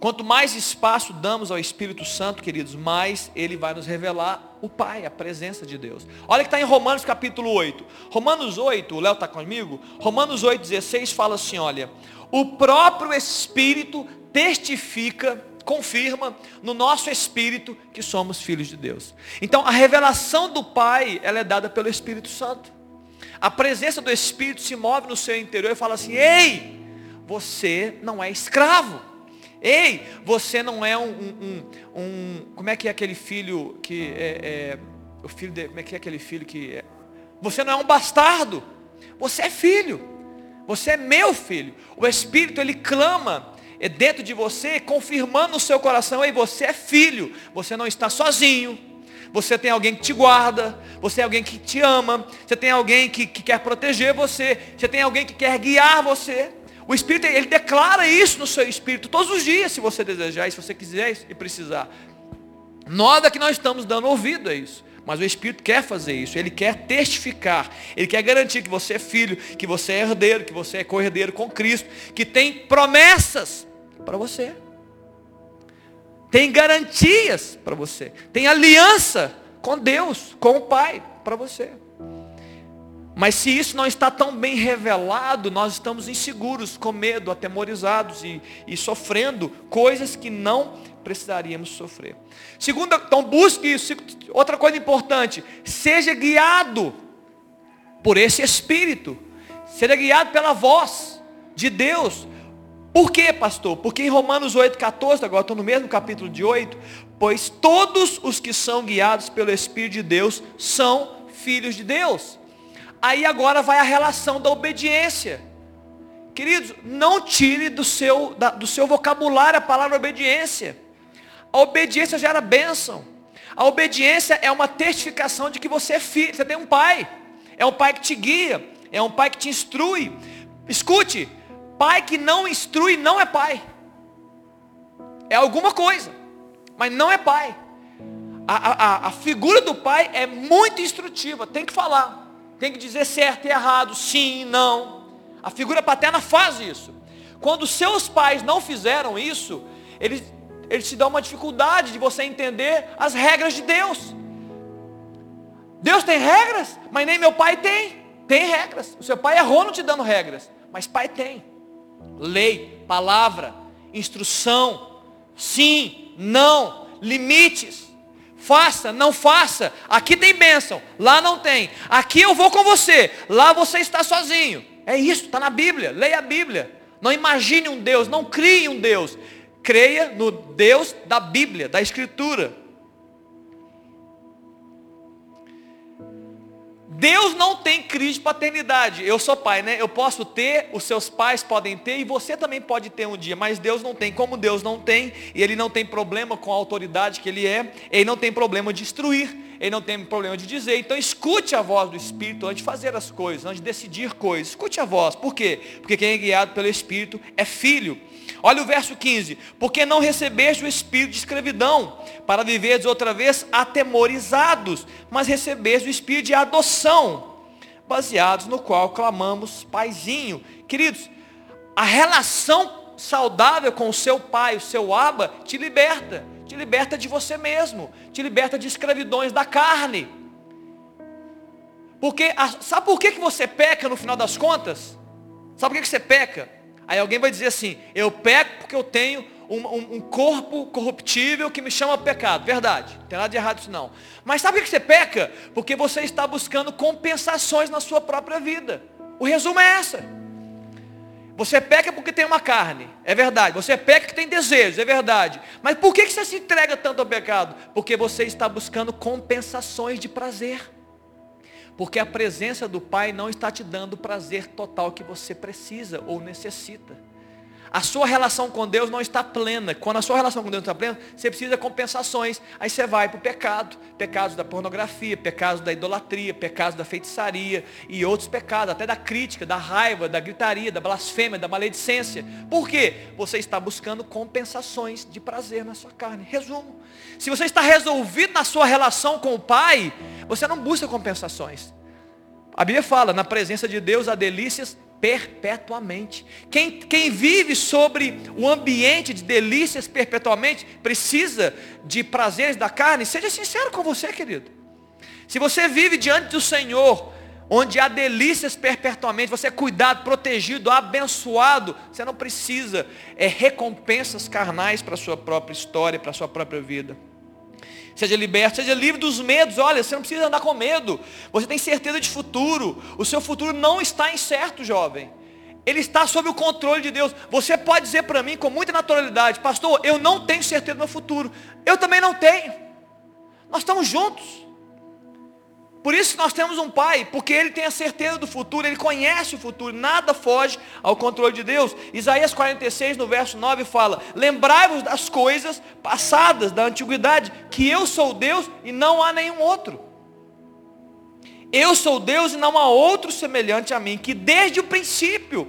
Quanto mais espaço damos ao Espírito Santo, queridos, mais ele vai nos revelar o Pai, a presença de Deus. Olha que está em Romanos capítulo 8. Romanos 8, o Léo está comigo? Romanos 8, 16 fala assim, olha, o próprio Espírito testifica confirma no nosso espírito que somos filhos de Deus. Então a revelação do Pai, ela é dada pelo Espírito Santo. A presença do Espírito se move no seu interior e fala assim: Ei, você não é escravo. Ei, você não é um, um, um como é que é aquele filho que é, é o filho de, como é que é aquele filho que é, você não é um bastardo. Você é filho. Você é meu filho. O Espírito ele clama é dentro de você, confirmando no seu coração, ei, você é filho, você não está sozinho, você tem alguém que te guarda, você tem alguém que te ama, você tem alguém que, que quer proteger você, você tem alguém que quer guiar você. O Espírito, ele declara isso no seu espírito todos os dias, se você desejar, se você quiser e precisar. Nada que nós estamos dando ouvido a isso. Mas o Espírito quer fazer isso, ele quer testificar, ele quer garantir que você é filho, que você é herdeiro, que você é corredeiro com Cristo, que tem promessas para você. Tem garantias para você. Tem aliança com Deus, com o Pai para você. Mas se isso não está tão bem revelado, nós estamos inseguros, com medo, atemorizados e, e sofrendo coisas que não precisaríamos sofrer. Segunda, então busque isso. Outra coisa importante, seja guiado por esse Espírito. Seja guiado pela voz de Deus. Por quê, pastor? Porque em Romanos 8, 14, agora estou no mesmo capítulo de 8, pois todos os que são guiados pelo Espírito de Deus são filhos de Deus. Aí agora vai a relação da obediência. Queridos, não tire do seu, da, do seu vocabulário a palavra obediência. A obediência gera bênção. A obediência é uma testificação de que você é filho, você tem um pai. É um pai que te guia, é um pai que te instrui. Escute, Pai que não instrui não é pai. É alguma coisa, mas não é pai. A, a, a figura do pai é muito instrutiva, tem que falar, tem que dizer certo e errado, sim, não. A figura paterna faz isso. Quando seus pais não fizeram isso, eles, eles te dão uma dificuldade de você entender as regras de Deus. Deus tem regras, mas nem meu pai tem. Tem regras. O seu pai errou não te dando regras, mas pai tem lei, palavra, instrução, sim, não, limites. Faça, não faça. Aqui tem bênção, lá não tem. Aqui eu vou com você, lá você está sozinho. É isso, está na Bíblia. Leia a Bíblia. Não imagine um Deus, não crie um Deus. Creia no Deus da Bíblia, da Escritura. Deus não tem crise de paternidade. Eu sou pai, né? Eu posso ter, os seus pais podem ter e você também pode ter um dia, mas Deus não tem. Como Deus não tem, e ele não tem problema com a autoridade que ele é, ele não tem problema de instruir, ele não tem problema de dizer. Então escute a voz do Espírito antes de fazer as coisas, antes de decidir coisas. Escute a voz. Por quê? Porque quem é guiado pelo Espírito é filho. Olha o verso 15. Porque não recebeste o espírito de escravidão, para viveres outra vez atemorizados, mas recebeste o espírito de adoção, baseados no qual clamamos paizinho. Queridos, a relação saudável com o seu pai, o seu aba, te liberta. Te liberta de você mesmo. Te liberta de escravidões da carne. Porque, sabe por que, que você peca no final das contas? Sabe por que, que você peca? Aí alguém vai dizer assim, eu peco porque eu tenho um, um, um, corpo corruptível que me chama pecado. Verdade, não tem nada de errado isso não. Mas sabe por que você peca? Porque você está buscando compensações na sua própria vida. O resumo é essa. Você peca porque tem uma carne, é verdade. Você peca porque tem desejos, é verdade. Mas por que você se entrega tanto ao pecado? Porque você está buscando compensações de prazer. Porque a presença do Pai não está te dando o prazer total que você precisa ou necessita. A sua relação com Deus não está plena. Quando a sua relação com Deus não está plena, você precisa de compensações. Aí você vai para o pecado. Pecados da pornografia, pecados da idolatria, pecados da feitiçaria e outros pecados, até da crítica, da raiva, da gritaria, da blasfêmia, da maledicência. Por quê? Você está buscando compensações de prazer na sua carne. Resumo. Se você está resolvido na sua relação com o Pai, você não busca compensações. A Bíblia fala, na presença de Deus há delícias perpetuamente. Quem, quem vive sobre o ambiente de delícias perpetuamente, precisa de prazeres da carne. Seja sincero com você, querido. Se você vive diante do Senhor, onde há delícias perpetuamente, você é cuidado, protegido, abençoado, você não precisa é recompensas carnais para a sua própria história, para a sua própria vida. Seja liberto, seja livre dos medos. Olha, você não precisa andar com medo. Você tem certeza de futuro. O seu futuro não está incerto, jovem. Ele está sob o controle de Deus. Você pode dizer para mim com muita naturalidade, pastor, eu não tenho certeza do meu futuro. Eu também não tenho. Nós estamos juntos. Por isso nós temos um pai, porque ele tem a certeza do futuro, ele conhece o futuro, nada foge ao controle de Deus. Isaías 46, no verso 9, fala: Lembrai-vos das coisas passadas da antiguidade, que eu sou Deus e não há nenhum outro. Eu sou Deus e não há outro semelhante a mim, que desde o princípio,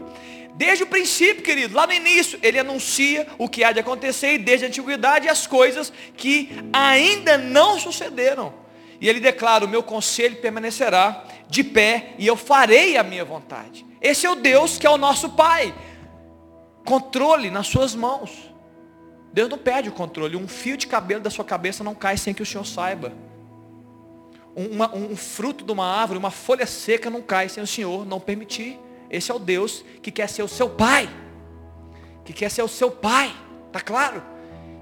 desde o princípio, querido, lá no início, ele anuncia o que há de acontecer, e desde a antiguidade as coisas que ainda não sucederam. E ele declara: O meu conselho permanecerá de pé e eu farei a minha vontade. Esse é o Deus que é o nosso Pai. Controle nas suas mãos. Deus não perde o controle. Um fio de cabelo da sua cabeça não cai sem que o Senhor saiba. Um fruto de uma árvore, uma folha seca não cai sem o Senhor não permitir. Esse é o Deus que quer ser o seu Pai. Que quer ser o seu Pai. Tá claro?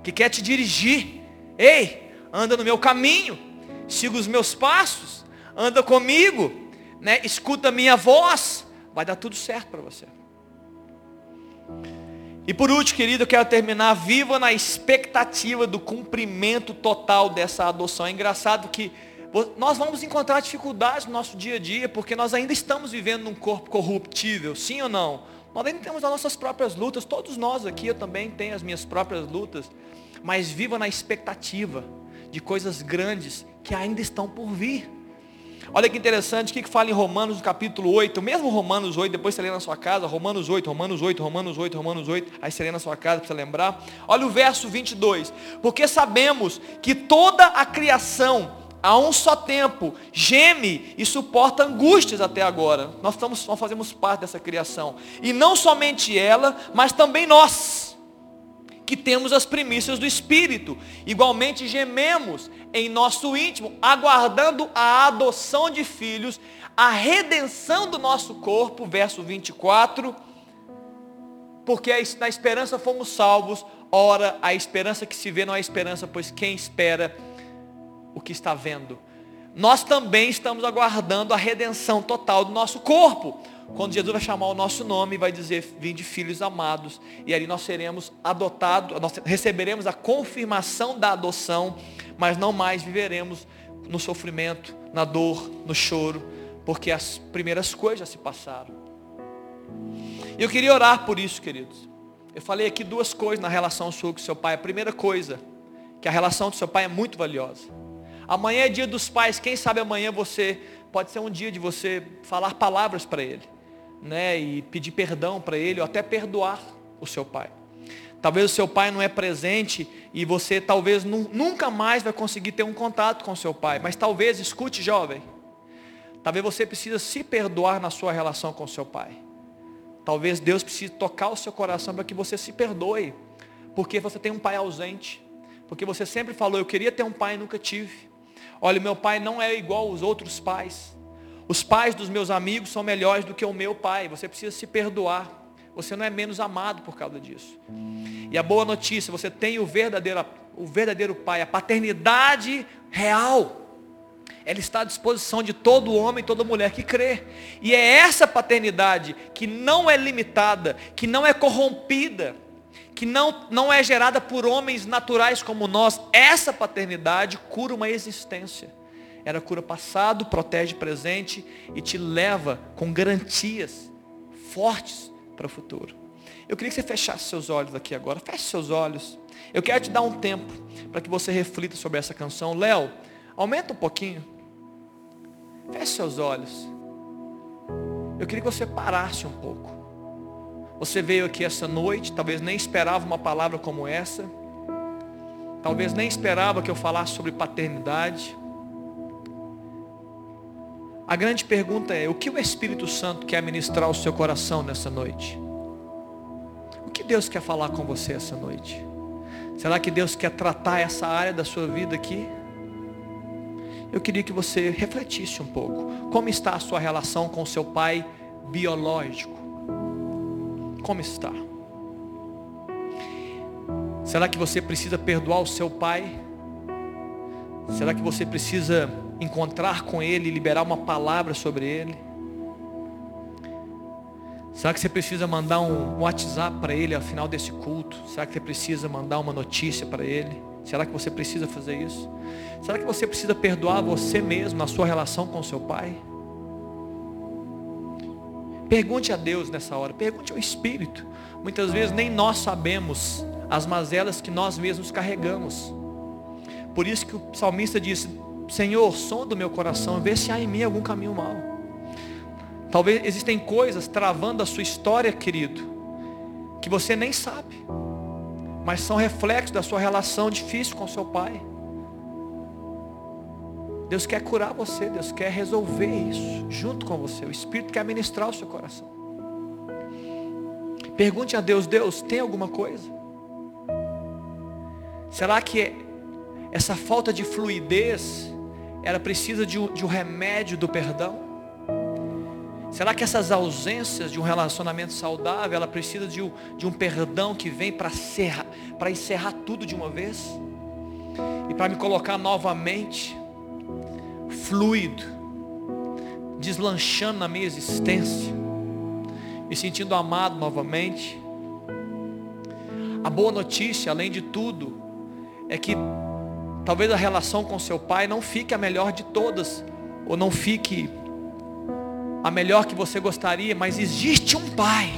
Que quer te dirigir. Ei, anda no meu caminho siga os meus passos, anda comigo, né? escuta a minha voz, vai dar tudo certo para você. E por último, querido, eu quero terminar viva na expectativa do cumprimento total dessa adoção. É engraçado que nós vamos encontrar dificuldades no nosso dia a dia, porque nós ainda estamos vivendo num corpo corruptível, sim ou não? Nós ainda temos as nossas próprias lutas, todos nós aqui, eu também tenho as minhas próprias lutas, mas viva na expectativa de coisas grandes que ainda estão por vir. Olha que interessante, o que, fala em Romanos capítulo 8, mesmo Romanos 8, depois você lê na sua casa, Romanos 8, Romanos 8, Romanos 8, Romanos 8, aí você lê na sua casa para você lembrar. Olha o verso 22, porque sabemos que toda a criação, a um só tempo, geme e suporta angústias até agora. Nós, estamos, nós fazemos parte dessa criação. E não somente ela, mas também nós que temos as primícias do Espírito. Igualmente gememos em nosso íntimo, aguardando a adoção de filhos, a redenção do nosso corpo, verso 24, porque na esperança fomos salvos, ora, a esperança que se vê não é esperança, pois quem espera o que está vendo. Nós também estamos aguardando a redenção total do nosso corpo. Quando Jesus vai chamar o nosso nome, vai dizer, vinde filhos amados. E ali nós seremos adotados, nós receberemos a confirmação da adoção, mas não mais viveremos no sofrimento, na dor, no choro, porque as primeiras coisas já se passaram. E eu queria orar por isso, queridos. Eu falei aqui duas coisas na relação sua com seu pai. A primeira coisa, que a relação do seu pai é muito valiosa. Amanhã é dia dos pais, quem sabe amanhã você pode ser um dia de você falar palavras para ele né, e pedir perdão para ele, ou até perdoar o seu pai. Talvez o seu pai não é presente e você talvez nunca mais vai conseguir ter um contato com o seu pai. Mas talvez, escute jovem, talvez você precisa se perdoar na sua relação com o seu pai. Talvez Deus precise tocar o seu coração para que você se perdoe. Porque você tem um pai ausente. Porque você sempre falou, eu queria ter um pai e nunca tive. Olha, meu pai não é igual aos outros pais. Os pais dos meus amigos são melhores do que o meu pai. Você precisa se perdoar. Você não é menos amado por causa disso. E a boa notícia, você tem o verdadeiro, o verdadeiro pai, a paternidade real. Ela está à disposição de todo homem e toda mulher que crê. E é essa paternidade que não é limitada, que não é corrompida, que não, não é gerada por homens naturais como nós. Essa paternidade cura uma existência. Era cura passado, protege presente e te leva com garantias fortes para o futuro. Eu queria que você fechasse seus olhos aqui agora. Feche seus olhos. Eu quero te dar um tempo para que você reflita sobre essa canção. Léo, aumenta um pouquinho. Feche seus olhos. Eu queria que você parasse um pouco. Você veio aqui essa noite, talvez nem esperava uma palavra como essa. Talvez nem esperava que eu falasse sobre paternidade. A grande pergunta é: o que o Espírito Santo quer ministrar ao seu coração nessa noite? O que Deus quer falar com você essa noite? Será que Deus quer tratar essa área da sua vida aqui? eu queria que você refletisse um pouco. Como está a sua relação com seu pai biológico? Como está? Será que você precisa perdoar o seu pai? Será que você precisa encontrar com ele e liberar uma palavra sobre ele? Será que você precisa mandar um WhatsApp para ele ao final desse culto? Será que você precisa mandar uma notícia para ele? Será que você precisa fazer isso? Será que você precisa perdoar você mesmo na sua relação com seu pai? Pergunte a Deus nessa hora, pergunte ao Espírito. Muitas vezes nem nós sabemos as mazelas que nós mesmos carregamos. Por isso que o salmista disse: Senhor, som do meu coração, vê se há em mim algum caminho mau. Talvez existem coisas travando a sua história, querido, que você nem sabe, mas são reflexos da sua relação difícil com seu pai. Deus quer curar você, Deus quer resolver isso junto com você. O Espírito quer ministrar o seu coração. Pergunte a Deus, Deus, tem alguma coisa? Será que essa falta de fluidez, ela precisa de um, de um remédio do perdão? Será que essas ausências de um relacionamento saudável, ela precisa de um, de um perdão que vem para encerrar, para encerrar tudo de uma vez? E para me colocar novamente fluido, deslanchando na minha existência, me sentindo amado novamente. A boa notícia, além de tudo, é que talvez a relação com seu pai não fique a melhor de todas, ou não fique a melhor que você gostaria, mas existe um pai,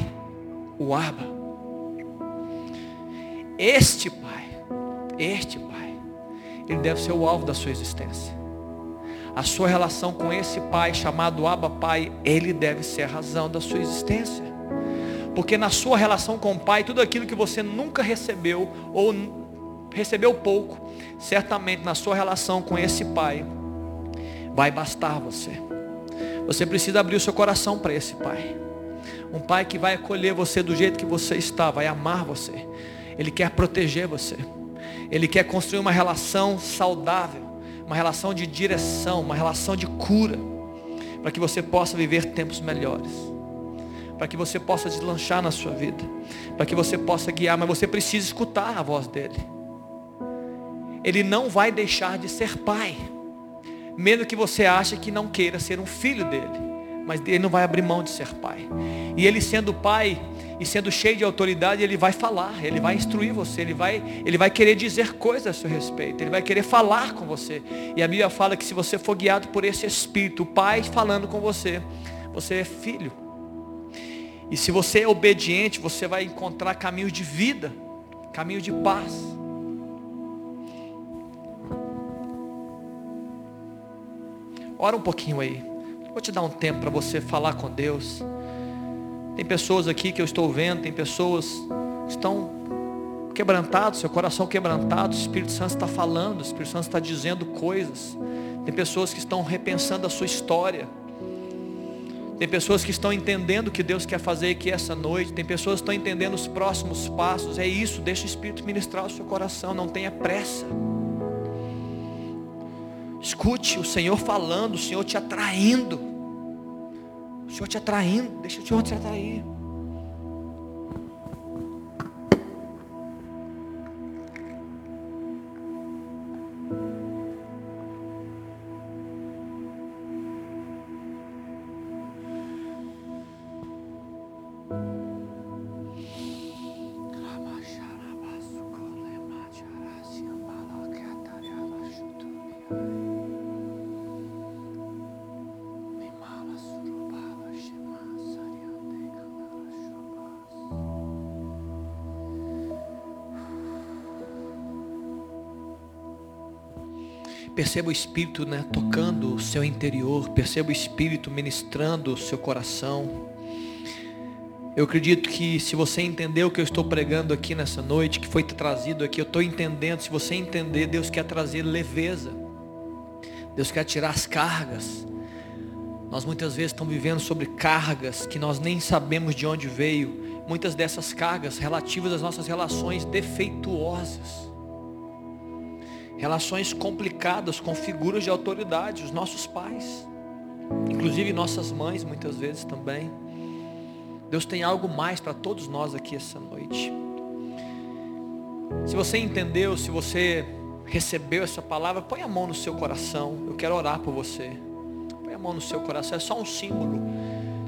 o Abba. Este pai, este pai, ele deve ser o alvo da sua existência a sua relação com esse pai chamado Abba Pai, ele deve ser a razão da sua existência. Porque na sua relação com o pai, tudo aquilo que você nunca recebeu ou recebeu pouco, certamente na sua relação com esse pai vai bastar você. Você precisa abrir o seu coração para esse pai. Um pai que vai acolher você do jeito que você está, vai amar você. Ele quer proteger você. Ele quer construir uma relação saudável uma relação de direção, uma relação de cura, para que você possa viver tempos melhores, para que você possa deslanchar na sua vida, para que você possa guiar, mas você precisa escutar a voz dele. Ele não vai deixar de ser pai, mesmo que você ache que não queira ser um filho dele, mas ele não vai abrir mão de ser pai. E ele sendo pai, e sendo cheio de autoridade, ele vai falar, ele vai instruir você, ele vai, ele vai querer dizer coisas a seu respeito, ele vai querer falar com você. E a Bíblia fala que se você for guiado por esse Espírito, o Pai falando com você, você é filho. E se você é obediente, você vai encontrar caminhos de vida, caminhos de paz. Ora um pouquinho aí. Vou te dar um tempo para você falar com Deus. Tem pessoas aqui que eu estou vendo, tem pessoas que estão quebrantados, seu coração quebrantado, o Espírito Santo está falando, o Espírito Santo está dizendo coisas. Tem pessoas que estão repensando a sua história. Tem pessoas que estão entendendo o que Deus quer fazer aqui essa noite. Tem pessoas que estão entendendo os próximos passos. É isso, deixa o Espírito ministrar o seu coração, não tenha pressa. Escute o Senhor falando, o Senhor te atraindo. Senhor te atraindo, deixa o Senhor te atrair. Perceba o Espírito né, tocando o seu interior, perceba o Espírito ministrando o seu coração. Eu acredito que se você entender o que eu estou pregando aqui nessa noite, que foi trazido aqui, eu estou entendendo, se você entender, Deus quer trazer leveza. Deus quer tirar as cargas. Nós muitas vezes estamos vivendo sobre cargas que nós nem sabemos de onde veio. Muitas dessas cargas relativas às nossas relações defeituosas relações complicadas com figuras de autoridade, os nossos pais, inclusive nossas mães muitas vezes também. Deus tem algo mais para todos nós aqui essa noite. Se você entendeu, se você recebeu essa palavra, põe a mão no seu coração. Eu quero orar por você. Põe a mão no seu coração. É só um símbolo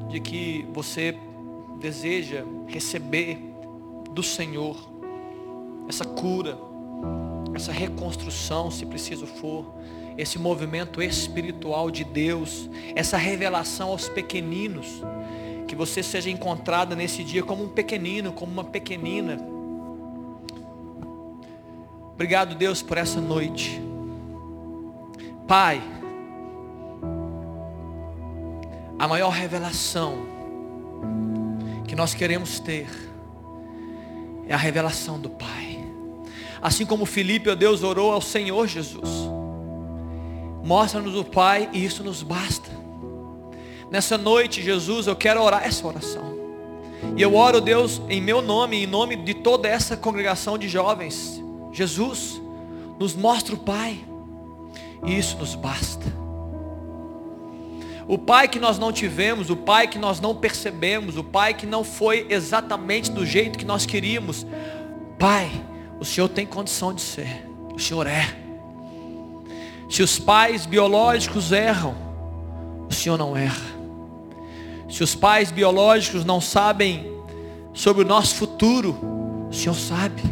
de que você deseja receber do Senhor essa cura, essa reconstrução, se preciso for, esse movimento espiritual de Deus, essa revelação aos pequeninos, que você seja encontrada nesse dia como um pequenino, como uma pequenina. Obrigado, Deus, por essa noite. Pai, a maior revelação que nós queremos ter é a revelação do Pai. Assim como Filipe, ó Deus, orou ao Senhor Jesus. Mostra-nos o Pai e isso nos basta. Nessa noite, Jesus, eu quero orar essa oração. E eu oro, Deus, em meu nome, em nome de toda essa congregação de jovens. Jesus, nos mostra o Pai. E isso nos basta. O Pai que nós não tivemos, o Pai que nós não percebemos, o Pai que não foi exatamente do jeito que nós queríamos. Pai, o Senhor tem condição de ser. O Senhor é. Se os pais biológicos erram, o Senhor não erra. Se os pais biológicos não sabem sobre o nosso futuro, o Senhor sabe.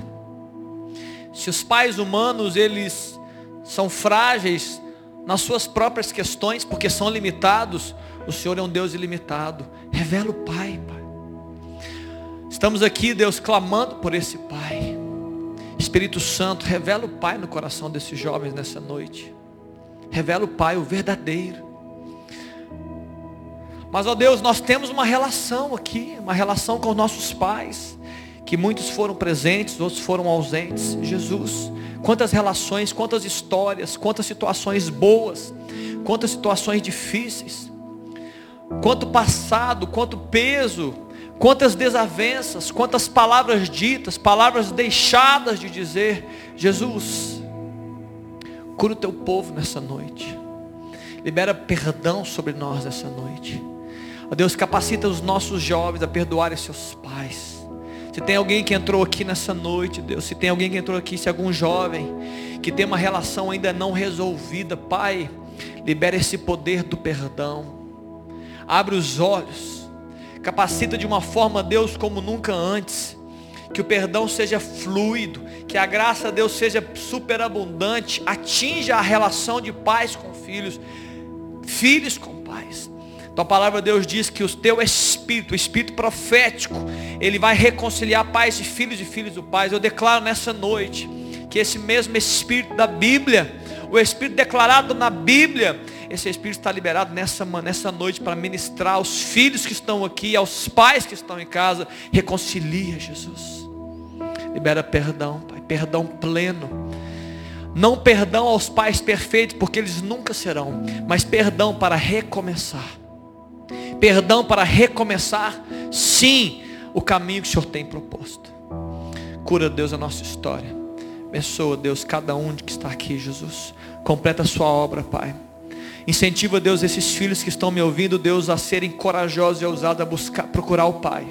Se os pais humanos, eles são frágeis nas suas próprias questões, porque são limitados, o Senhor é um Deus ilimitado. Revela o Pai, Pai. Estamos aqui, Deus, clamando por esse Pai. Espírito Santo, revela o Pai no coração desses jovens nessa noite. Revela o Pai, o verdadeiro. Mas, ó Deus, nós temos uma relação aqui, uma relação com os nossos pais, que muitos foram presentes, outros foram ausentes. Jesus, quantas relações, quantas histórias, quantas situações boas, quantas situações difíceis, quanto passado, quanto peso, quantas desavenças, quantas palavras ditas, palavras deixadas de dizer. Jesus, cura o teu povo nessa noite. Libera perdão sobre nós nessa noite. Ó Deus, capacita os nossos jovens a perdoarem seus pais. Se tem alguém que entrou aqui nessa noite, Deus, se tem alguém que entrou aqui, se algum jovem que tem uma relação ainda não resolvida, Pai, libera esse poder do perdão. Abre os olhos. Capacita de uma forma, Deus, como nunca antes. Que o perdão seja fluido, que a graça, Deus, seja superabundante, atinja a relação de pais com filhos, filhos com pais. Tua palavra Deus diz que o teu espírito, o espírito profético, ele vai reconciliar pais e filhos e filhos do Pai. Eu declaro nessa noite que esse mesmo espírito da Bíblia, o espírito declarado na Bíblia, esse espírito está liberado nessa, nessa noite para ministrar aos filhos que estão aqui, aos pais que estão em casa. Reconcilia, Jesus. Libera perdão, Pai, perdão pleno. Não perdão aos pais perfeitos, porque eles nunca serão, mas perdão para recomeçar perdão para recomeçar, sim, o caminho que o Senhor tem proposto. Cura, Deus, a nossa história. Abençoa, Deus, cada um que está aqui, Jesus. Completa a sua obra, Pai. Incentiva, Deus, esses filhos que estão me ouvindo, Deus, a serem corajosos e ousados a buscar, procurar o Pai.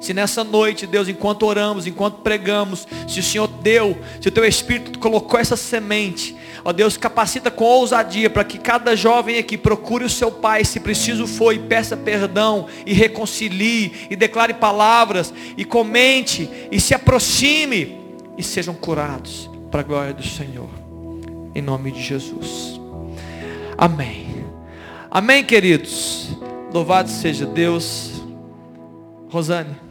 Se nessa noite, Deus, enquanto oramos, enquanto pregamos, se o Senhor deu, se o teu Espírito colocou essa semente, Ó Deus, capacita com ousadia para que cada jovem aqui procure o seu pai, se preciso for, e peça perdão, e reconcilie, e declare palavras, e comente, e se aproxime, e sejam curados para a glória do Senhor. Em nome de Jesus. Amém. Amém, queridos. Louvado seja Deus. Rosane.